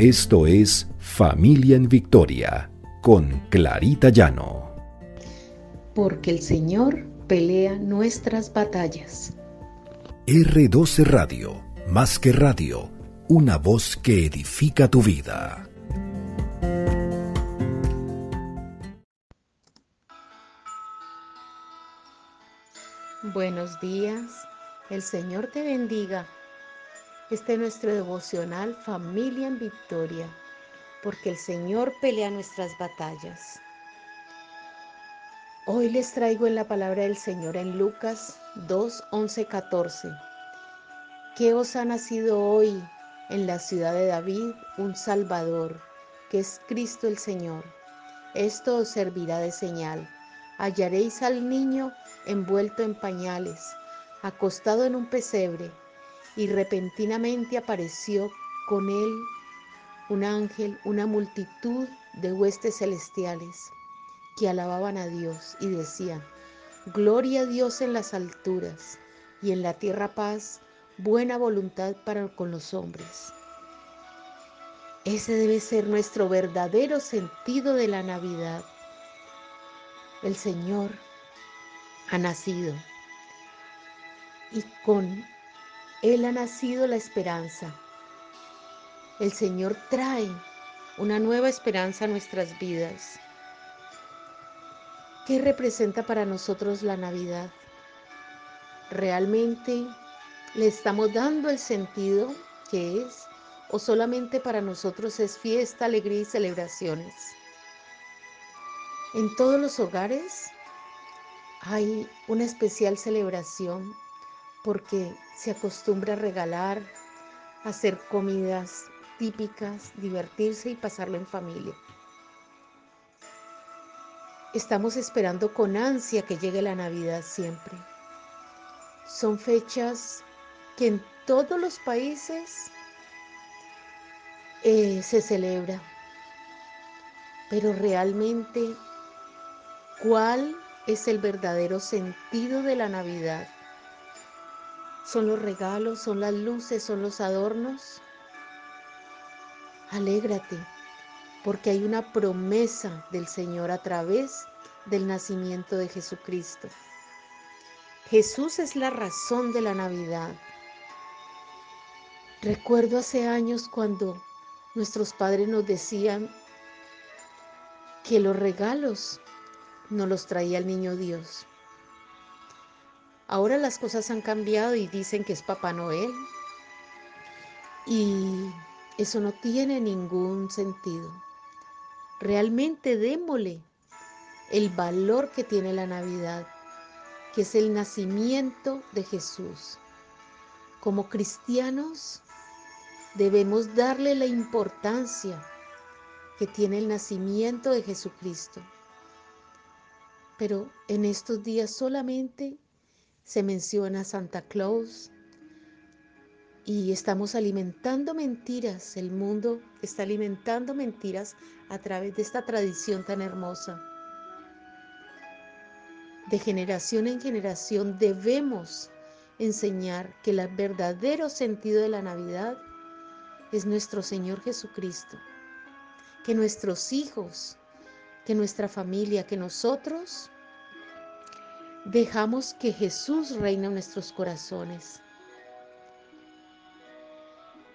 Esto es Familia en Victoria con Clarita Llano. Porque el Señor pelea nuestras batallas. R12 Radio, más que radio, una voz que edifica tu vida. Buenos días, el Señor te bendiga. Este es nuestro devocional Familia en Victoria, porque el Señor pelea nuestras batallas. Hoy les traigo en la palabra del Señor en Lucas 2, 11, 14. Que os ha nacido hoy en la ciudad de David un Salvador, que es Cristo el Señor. Esto os servirá de señal. Hallaréis al niño envuelto en pañales, acostado en un pesebre y repentinamente apareció con él un ángel, una multitud de huestes celestiales que alababan a Dios y decían, Gloria a Dios en las alturas y en la tierra paz, buena voluntad para con los hombres. Ese debe ser nuestro verdadero sentido de la Navidad. El Señor ha nacido y con él ha nacido la esperanza. El Señor trae una nueva esperanza a nuestras vidas. ¿Qué representa para nosotros la Navidad? ¿Realmente le estamos dando el sentido que es o solamente para nosotros es fiesta, alegría y celebraciones? En todos los hogares hay una especial celebración porque se acostumbra a regalar, hacer comidas típicas, divertirse y pasarlo en familia. Estamos esperando con ansia que llegue la Navidad siempre. Son fechas que en todos los países eh, se celebra. Pero realmente, ¿cuál es el verdadero sentido de la Navidad? Son los regalos, son las luces, son los adornos. Alégrate, porque hay una promesa del Señor a través del nacimiento de Jesucristo. Jesús es la razón de la Navidad. Recuerdo hace años cuando nuestros padres nos decían que los regalos no los traía el niño Dios, Ahora las cosas han cambiado y dicen que es Papá Noel. Y eso no tiene ningún sentido. Realmente démosle el valor que tiene la Navidad, que es el nacimiento de Jesús. Como cristianos debemos darle la importancia que tiene el nacimiento de Jesucristo. Pero en estos días solamente se menciona Santa Claus y estamos alimentando mentiras. El mundo está alimentando mentiras a través de esta tradición tan hermosa. De generación en generación debemos enseñar que el verdadero sentido de la Navidad es nuestro Señor Jesucristo. Que nuestros hijos, que nuestra familia, que nosotros dejamos que Jesús reine en nuestros corazones.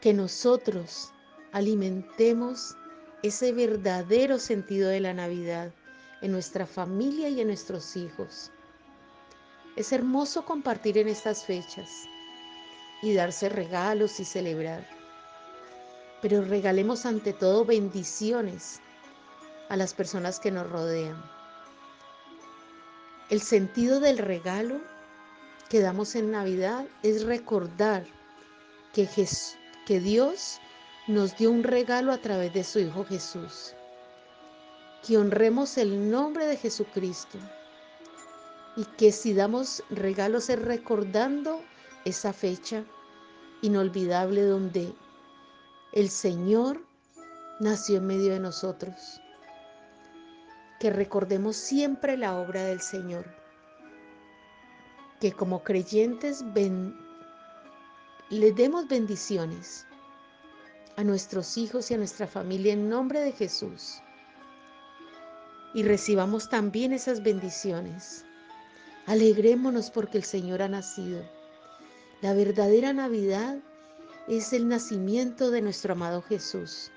Que nosotros alimentemos ese verdadero sentido de la Navidad en nuestra familia y en nuestros hijos. Es hermoso compartir en estas fechas y darse regalos y celebrar. Pero regalemos ante todo bendiciones a las personas que nos rodean. El sentido del regalo que damos en Navidad es recordar que, que Dios nos dio un regalo a través de su Hijo Jesús. Que honremos el nombre de Jesucristo y que si damos regalos es recordando esa fecha inolvidable donde el Señor nació en medio de nosotros que recordemos siempre la obra del Señor, que como creyentes le demos bendiciones a nuestros hijos y a nuestra familia en nombre de Jesús. Y recibamos también esas bendiciones. Alegrémonos porque el Señor ha nacido. La verdadera Navidad es el nacimiento de nuestro amado Jesús.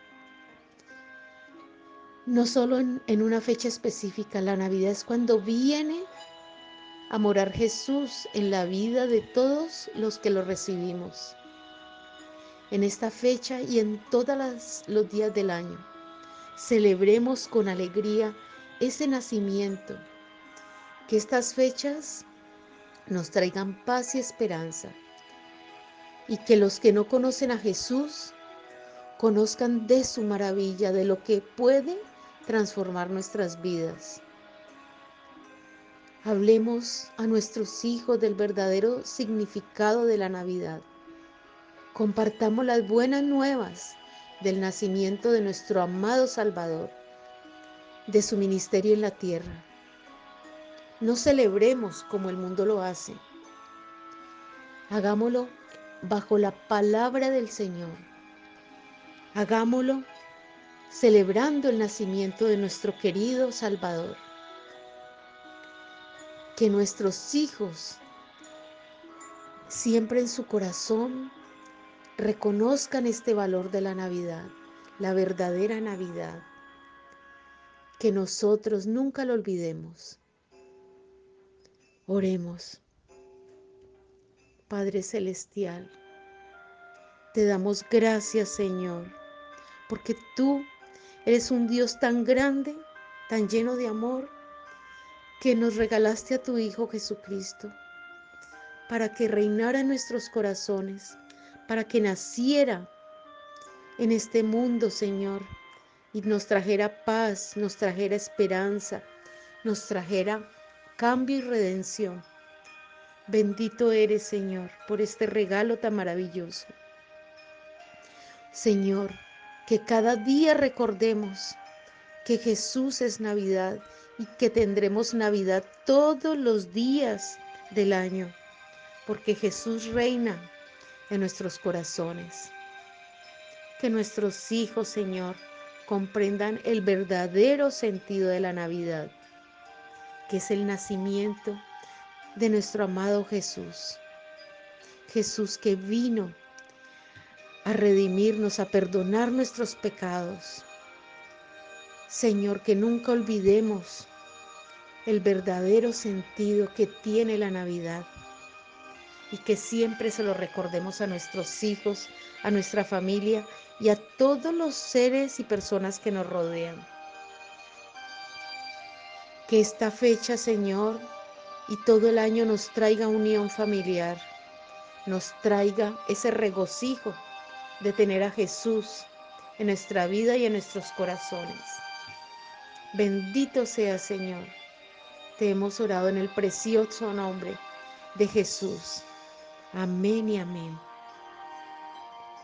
No solo en, una fecha específica, la Navidad es cuando viene a morar Jesús en la vida de todos los que lo recibimos. En esta fecha y en todos los días del año, celebremos con alegría ese nacimiento. Que estas fechas nos traigan paz y esperanza. Y que los que no conocen a Jesús conozcan de su maravilla, de lo que puede transformar nuestras vidas. Hablemos a nuestros hijos del verdadero significado de la Navidad. Compartamos las buenas nuevas del nacimiento de nuestro amado Salvador, de su ministerio en la tierra. No celebremos como el mundo lo hace. Hagámoslo bajo la palabra del Señor. Hagámoslo celebrando el nacimiento de nuestro querido Salvador que nuestros hijos siempre en su corazón reconozcan este valor de la Navidad, la verdadera Navidad, que nosotros nunca lo olvidemos. Oremos. Padre Celestial, te damos gracias Señor, porque tú eres un Dios tan grande, tan lleno de amor, que nos regalaste a tu Hijo Jesucristo para que reinara en nuestros corazones, para que naciera en este mundo, Señor, y nos trajera paz, nos trajera esperanza, nos trajera cambio y redención. Bendito eres, Señor, por este regalo tan maravilloso. Señor, que cada día recordemos que Jesús es Navidad y que tendremos Navidad todos los días del año, porque Jesús reina en nuestros corazones. Que nuestros hijos, Señor, comprendan el verdadero sentido de la Navidad, que es el nacimiento de nuestro amado Jesús. Jesús que vino a redimirnos, a perdonar nuestros pecados Señor, que nunca olvidemos el verdadero sentido que tiene la Navidad y que siempre se lo recordemos a nuestros hijos, a nuestra familia y a todos los seres y personas que nos rodean. Que esta fecha, Señor, y todo el año nos traiga unión familiar, nos traiga ese regocijo de tener a Jesús en nuestra vida y en nuestros corazones. Bendito sea Señor. Te hemos orado en el precioso nombre de Jesús. Amén y amén.